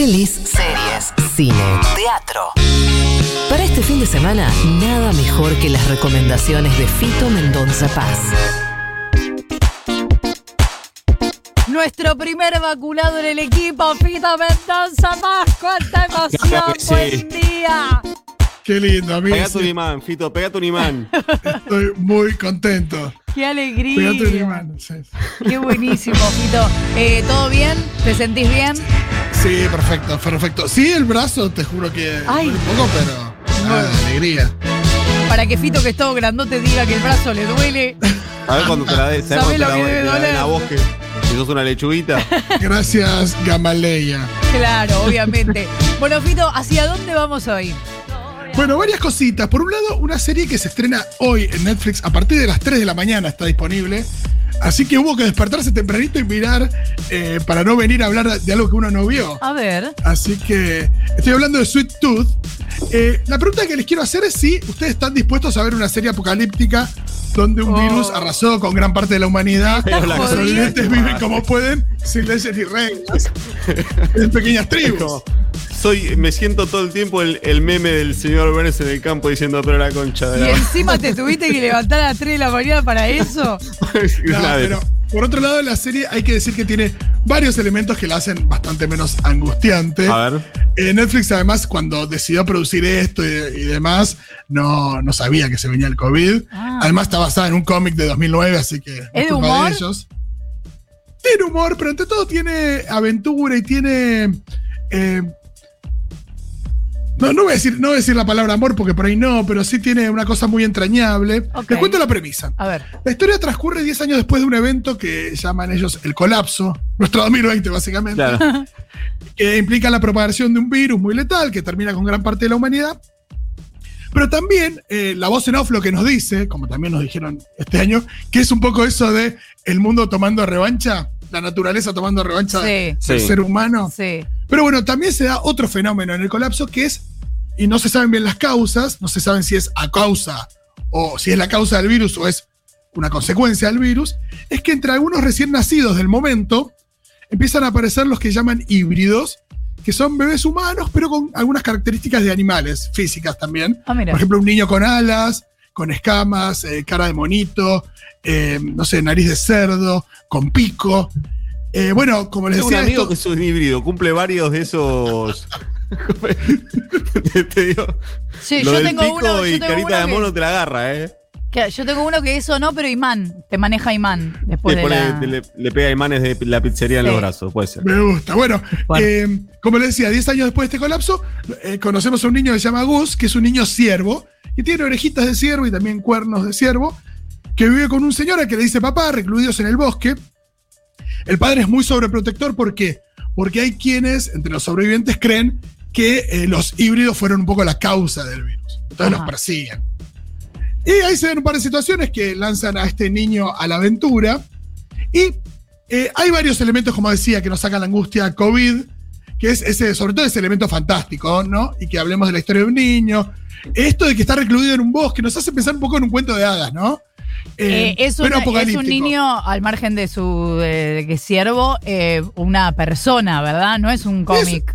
Pelis, series, cine, teatro. Para este fin de semana, nada mejor que las recomendaciones de Fito Mendonza Paz. Nuestro primer vacunado en el equipo, Fito Mendoza Paz. ¡Cuánta emoción! Sí. ¡Buen día! Qué lindo, amigo. Pegate un imán, Fito, pegate un imán. Estoy muy contento. ¡Qué Pegate un alegría! imán. Sí. ¡Qué buenísimo, Fito! Eh, ¿Todo bien? ¿Te sentís bien? Sí, perfecto, perfecto. Sí, el brazo, te juro que Ay. duele un poco, pero nada, de alegría. Para que Fito, que es todo grandote, diga que el brazo le duele. A ver cuando te la des. ¿Sabés ¿Sabes lo que debe la, te la doler? vos que si sos una lechuguita? Gracias, Gamaleya. Claro, obviamente. Bueno, Fito, ¿hacia dónde vamos hoy? Bueno, varias cositas. Por un lado, una serie que se estrena hoy en Netflix a partir de las 3 de la mañana está disponible. Así que hubo que despertarse tempranito y mirar eh, para no venir a hablar de algo que uno no vio. A ver. Así que estoy hablando de Sweet Tooth. Eh, la pregunta que les quiero hacer es si ustedes están dispuestos a ver una serie apocalíptica donde un Oh. virus arrasó con gran parte de la humanidad. Pero Los sobrevivientes viven como pueden, sin leyes ni reglas, en pequeñas tribus. Soy, me siento todo el tiempo el, el meme del señor Burns en el campo diciendo, pero la concha de ¿Y la encima te tuviste que levantar a las 3 de la mañana para eso? No, de- pero por otro lado, la serie hay que decir que tiene varios elementos que la hacen bastante menos angustiante. A ver. Eh, Netflix, además, cuando decidió producir esto y, y demás, no, no sabía que se venía el COVID. Ah. Además, está basada en un cómic de 2009, así que. ¿Es de culpa humor? ellos. Tiene humor, pero ante todo tiene aventura y tiene. eh, no, no voy, a decir, no voy a decir la palabra amor porque por ahí no, pero sí tiene una cosa muy entrañable. Ok. Les cuento la premisa. A ver. La historia transcurre 10 años después de un evento que llaman ellos el colapso, nuestro 2020 básicamente, Claro. que implica la propagación de un virus muy letal que termina con gran parte de la humanidad. Pero también eh, la voz en off lo que nos dice, como también nos dijeron este año, que es un poco eso de el mundo tomando revancha, la naturaleza tomando revancha Sí. del Sí. ser humano. Sí. Pero bueno, también se da otro fenómeno en el colapso que es, y no se saben bien las causas, no se saben si es a causa o si es la causa del virus o es una consecuencia del virus, es que entre algunos recién nacidos del momento empiezan a aparecer los que llaman híbridos, que son bebés humanos, pero con algunas características de animales, físicas también. Ah. Por ejemplo, un niño con alas, con escamas, eh, cara de monito, eh, no sé, nariz de cerdo, con pico. Eh, bueno, como les Tengo un decía, amigo esto- que es un híbrido, cumple varios de esos. te, te digo, Sí, lo yo del tengo pico uno, y yo tengo carita uno de que- mono te la agarra, ¿eh? que, yo tengo uno que eso no, pero imán. Te maneja imán después Le, de pone- la... le, le pega imanes de la pizzería en los brazos, puede ser. Me gusta. Bueno, Bueno. eh, como les decía, 10 años después de este colapso, eh, conocemos a un niño que se llama Gus, que es un niño ciervo, que tiene orejitas de ciervo y también cuernos de ciervo, que vive con un señor al que le dice papá, recluidos en el bosque. El padre es muy sobreprotector, ¿por qué? Porque hay quienes, entre los sobrevivientes, creen que eh, los híbridos fueron un poco la causa del virus. Entonces Ajá. los persiguen. Y ahí se ven un par de situaciones que lanzan a este niño a la aventura. Y eh, hay varios elementos, como decía, que nos sacan la angustia COVID, que es ese, sobre todo ese elemento fantástico, ¿no? Y que hablemos de la historia de un niño. Esto de que está recluido en un bosque nos hace pensar un poco en un cuento de hadas, ¿no? Eh, Eh, es, una- es un niño, al margen de su de, de que siervo, eh, una persona, ¿verdad? No es un cómic.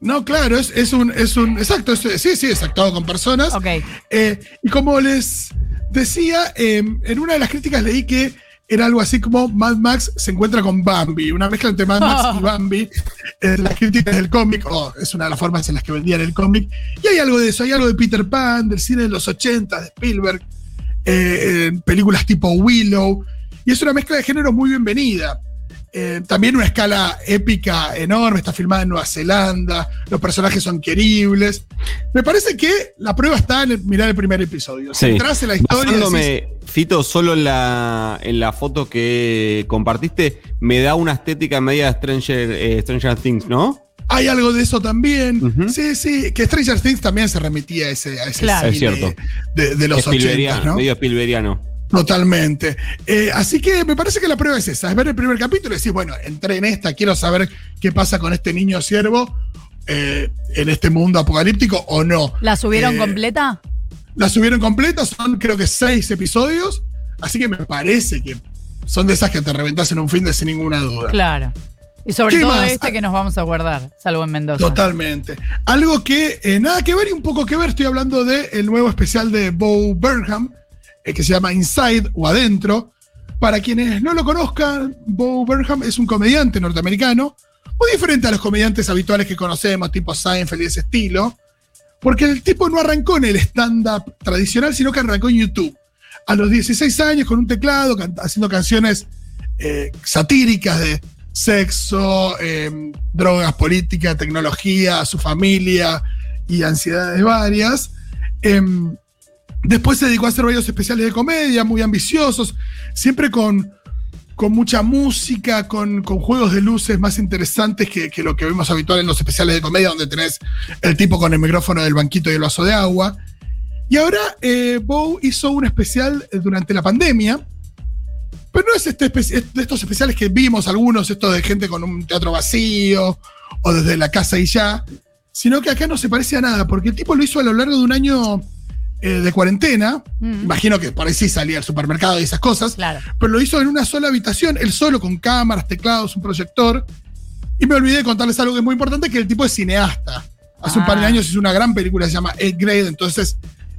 No, claro, es, es un, es un. Exacto, es- sí, sí, es actuado con personas. Ok. Eh, y como les decía, eh, en una de las críticas leí que era algo así como Mad Max se encuentra con Bambi, una mezcla entre Mad Max y Bambi. En las críticas del cómic, o es una de las formas en las que vendían el cómic. Y hay algo de eso, hay algo de Peter Pan, del cine de los 80, de Spielberg, eh, en películas tipo Willow. Y es una mezcla de géneros muy bienvenida. Eh, también una escala épica enorme, está filmada en Nueva Zelanda, los personajes son queribles. Me parece que la prueba está en el- mirar el primer episodio. Si Sí. entras en la historia, decís, Fito, solo en la, en la foto que compartiste, me da una estética media Stranger, eh, Stranger Things, ¿no? hay algo de eso también. Sí, sí, que Stranger Things también se remitía a ese, a ese Claro. Es cierto. de, de los 80, Spielbergiano, ¿no? medio Spielbergiano. Totalmente. Eh, así que me parece que la prueba es esa, es ver el primer capítulo y decir, bueno, entré en esta, quiero saber qué pasa con este niño siervo eh, en este mundo apocalíptico o no. ¿La subieron Eh, completa? La subieron completa, son creo que seis episodios, así que me parece que son de esas que te reventas en un fin de sin ninguna duda. Claro. Y sobre ¿Qué todo más? este que nos vamos a guardar, salvo en Mendoza. Totalmente. Algo que eh, nada que ver y un poco que ver, estoy hablando del el nuevo especial de Bo Burnham, eh, que se llama Inside o Adentro. Para quienes no lo conozcan, Bo Burnham es un comediante norteamericano, muy diferente a los comediantes habituales que conocemos, tipo Seinfeld y ese estilo, porque el tipo no arrancó en el stand-up tradicional, sino que arrancó en YouTube. A los 16 años, con un teclado, haciendo canciones eh, satíricas de sexo, eh, drogas, política, tecnología, su familia y ansiedades varias. Em, después se dedicó a hacer varios especiales de comedia, muy ambiciosos, siempre con, con mucha música, con, con juegos de luces más interesantes que, que lo que vemos habitual en los especiales de comedia, donde tenés el tipo con el micrófono del banquito y el vaso de agua. Y ahora eh, Bow hizo un especial eh, durante la pandemia, pero no es este de estos especiales que vimos algunos, estos de gente con un teatro vacío o desde la casa y ya, sino que acá no se parece a nada, porque el tipo lo hizo a lo largo de un año eh, de cuarentena. Mm. Imagino que por ahí sí salía al supermercado y esas cosas, Claro. pero lo hizo en una sola habitación, él solo, con cámaras, teclados, un proyector. Y me olvidé de contarles algo que es muy importante, que el tipo es cineasta. Hace un par de Ah. años hizo una gran película se llama Eighth Grade, entonces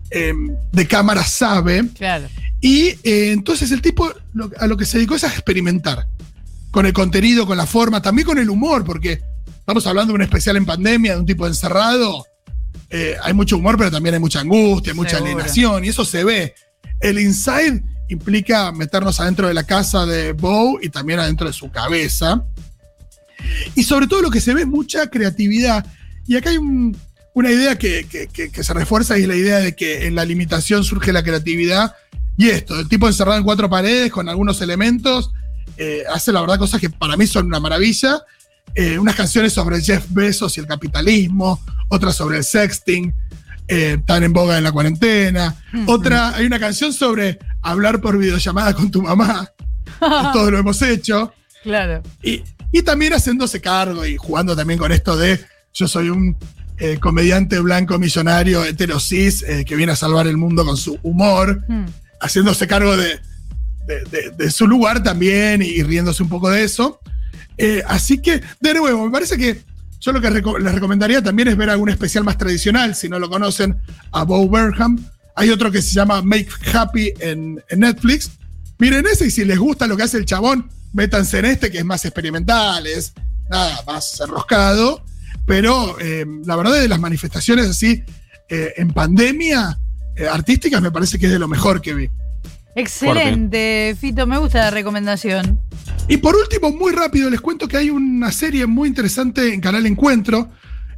eh, de cámara sabe. Claro. Y eh, entonces el tipo lo- a lo que se dedicó es a experimentar con el contenido, con la forma, también con el humor, porque estamos hablando de un especial en pandemia, de un tipo encerrado. Eh, hay mucho humor, pero también hay mucha angustia, mucha Seguro. alienación, y eso se ve. El inside implica meternos adentro de la casa de Bow y también adentro de su cabeza. Y sobre todo lo que se ve es mucha creatividad. Y acá hay un- una idea que, que- que- que se refuerza y es la idea de que en la limitación surge la creatividad. Y esto, el tipo encerrado en cuatro paredes con algunos elementos, eh, hace la verdad cosas que para mí son una maravilla. Eh, unas canciones sobre Jeff Bezos y el capitalismo, otras sobre el sexting, eh, tan en boga en la cuarentena. Otra, hay una canción sobre hablar por videollamada con tu mamá. Todos lo hemos hecho. Claro. Y, y también haciéndose cargo y jugando también con esto de yo soy un eh, comediante blanco millonario heterosis eh, que viene a salvar el mundo con su humor, Mm. haciéndose cargo de, de- de- de su lugar también y, riéndose un poco de eso. Eh, así que, de nuevo, me parece que yo lo que les recomendaría también es ver algún especial más tradicional, si no lo conocen, a Bo Burnham. Hay otro que se llama Make Happy en, Netflix. Miren ese y si les gusta lo que hace el chabón, métanse en este que es más experimental, es nada más enroscado. Pero eh, la verdad de las manifestaciones así eh, en pandemia artísticas me parece que es de lo mejor que vi. Excelente, Fito, me gusta la recomendación. Y por último, muy rápido, les cuento que hay una serie muy interesante en Canal Encuentro.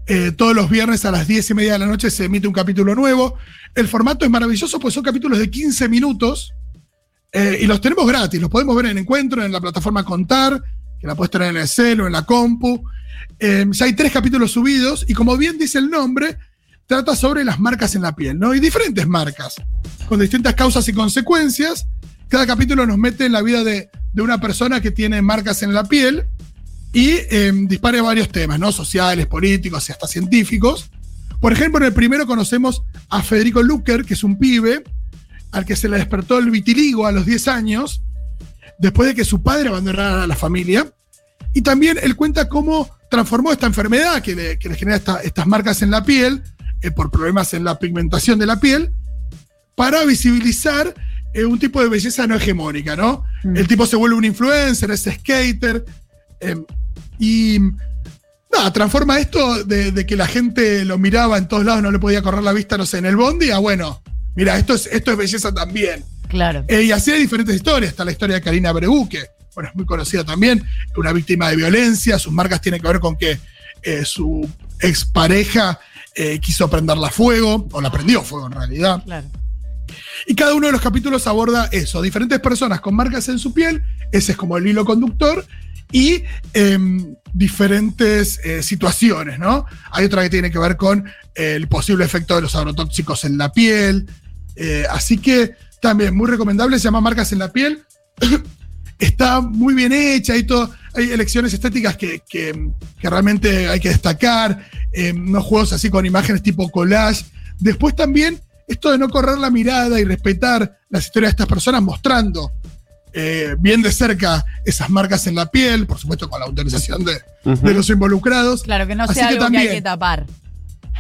Eh, todos los viernes a las 10 y media de la noche se emite un capítulo nuevo. El formato es maravilloso, pues son capítulos de 15 minutos. eh, y los tenemos gratis, los podemos ver en Encuentro, en la plataforma Contar, que la puedes tener en el cel o en la compu. Eh, ya hay tres capítulos subidos y como bien dice el nombre, trata sobre las marcas en la piel, ¿no? Y diferentes marcas, con distintas causas y consecuencias. Cada capítulo nos mete en la vida de, de una persona que tiene marcas en la piel y eh, dispara varios temas, ¿no? Sociales, políticos y hasta científicos. Por ejemplo, en el primero conocemos a Federico Lucker, que es un pibe al que se le despertó el vitiligo a los 10 años, después de que su padre abandonara a la familia. Y también él cuenta cómo transformó esta enfermedad que le, que le genera esta- estas marcas en la piel, eh, por problemas en la pigmentación de la piel, para visibilizar eh, un tipo de belleza no hegemónica, ¿no? El tipo se vuelve un influencer, es skater, eh, y nada, transforma esto de, de que la gente lo miraba en todos lados, no le podía correr la vista, no sé, en el bondi, a bueno, mira, esto es, esto es belleza también. Claro. Eh, y así hay diferentes historias. Está la historia de Karina Breu, que bueno, es muy conocida también, una víctima de violencia. Sus marcas tienen que ver con que su expareja eh, quiso prenderla a fuego, o la prendió a fuego en realidad. Claro. Y cada uno de los capítulos aborda eso, diferentes personas con marcas en su piel, ese es como el hilo conductor, y em, diferentes eh, situaciones, ¿no? Hay otra que tiene que ver con eh, el posible efecto de los agrotóxicos en la piel, así que también muy recomendable, se llama Marcas en la piel, está muy bien hecha, hay, todo, hay elecciones estéticas que, que- que realmente hay que destacar, eh, unos juegos así con imágenes tipo collage, después también esto de no correr la mirada y respetar las historias de estas personas mostrando eh, bien de cerca esas marcas en la piel, por supuesto con la autorización de, los involucrados. Claro, que no Así sea que algo que hay que tapar.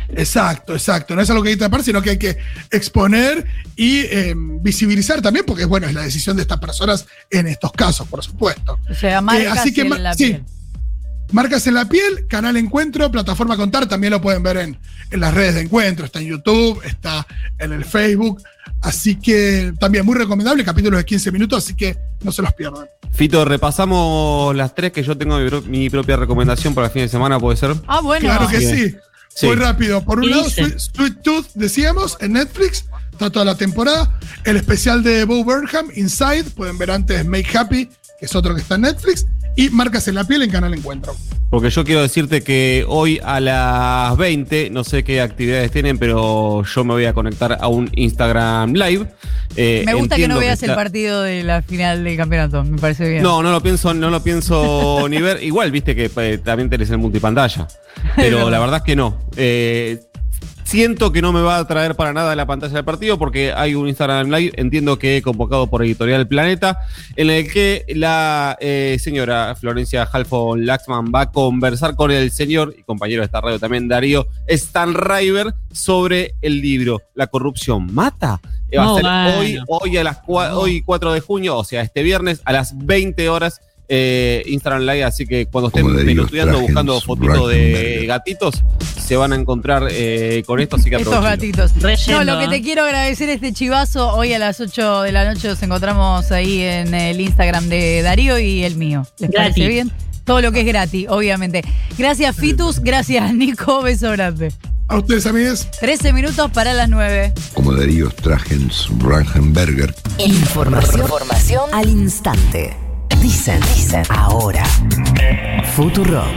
Exacto, exacto. No es algo que hay que tapar, sino que hay que exponer y eh, visibilizar también, porque bueno, es la decisión de estas personas en estos casos, por supuesto. O sea, marcas así que en ma- la sí. piel. Marcas en la piel, canal Encuentro, plataforma Contar, también lo pueden ver en, en las redes de Encuentro, está en YouTube, está en el Facebook, así que también muy recomendable, capítulos de 15 minutos, así que no se los pierdan. Fito, repasamos las tres que yo tengo mi, pro- mi propia recomendación para el fin de semana, ¿puede ser? Ah, bueno. Claro que Bien. sí. Sí. Muy rápido. Por un ¿Qué lado? Sweet, Sweet Tooth, decíamos, en Netflix, está toda la temporada. El especial de Bo Burnham, Inside, pueden ver antes Make Happy, que es otro que está en Netflix. Y Marcas en la piel en Canal Encuentro. Porque yo quiero decirte que hoy a las 20, no sé qué actividades tienen, pero yo me voy a conectar a un Instagram Live. Eh, Me gusta que no veas el está- partido de la final del campeonato, me parece bien. No, no lo pienso, no lo pienso ni ver. Igual, viste que eh, también tenés el multipantalla. Pero la verdad es que no. Eh, siento que no me va a traer para nada la pantalla del partido porque hay un Instagram Live, entiendo que convocado por Editorial Planeta, en el que la eh, señora Florencia Halfon Laxman va a conversar con el señor y compañero de esta radio también, Darío Stanriver, sobre el libro La corrupción mata. Eh, Va a Oh, ser bueno. hoy, hoy, a las cua- hoy 4 de junio, o sea, este viernes a las 20 horas. Eh, Instagram Live, así que cuando estén pelotudeando buscando fotitos de gatitos, se van a encontrar eh, con esto, así que Estos gatitos. No, lo que te ¿eh? quiero agradecer este chivazo. Hoy a las 8 de la noche nos encontramos ahí en el Instagram de Darío y el mío. ¿Les parece bien? Todo lo que es gratis, obviamente. Gracias, Fitus. Gracias, Nico. Beso grande. A ustedes, amigos. 13 minutos para las 9. como Darío Stragens Rangenberger. Información, información al instante. Dicen, dicen ahora. Futuro.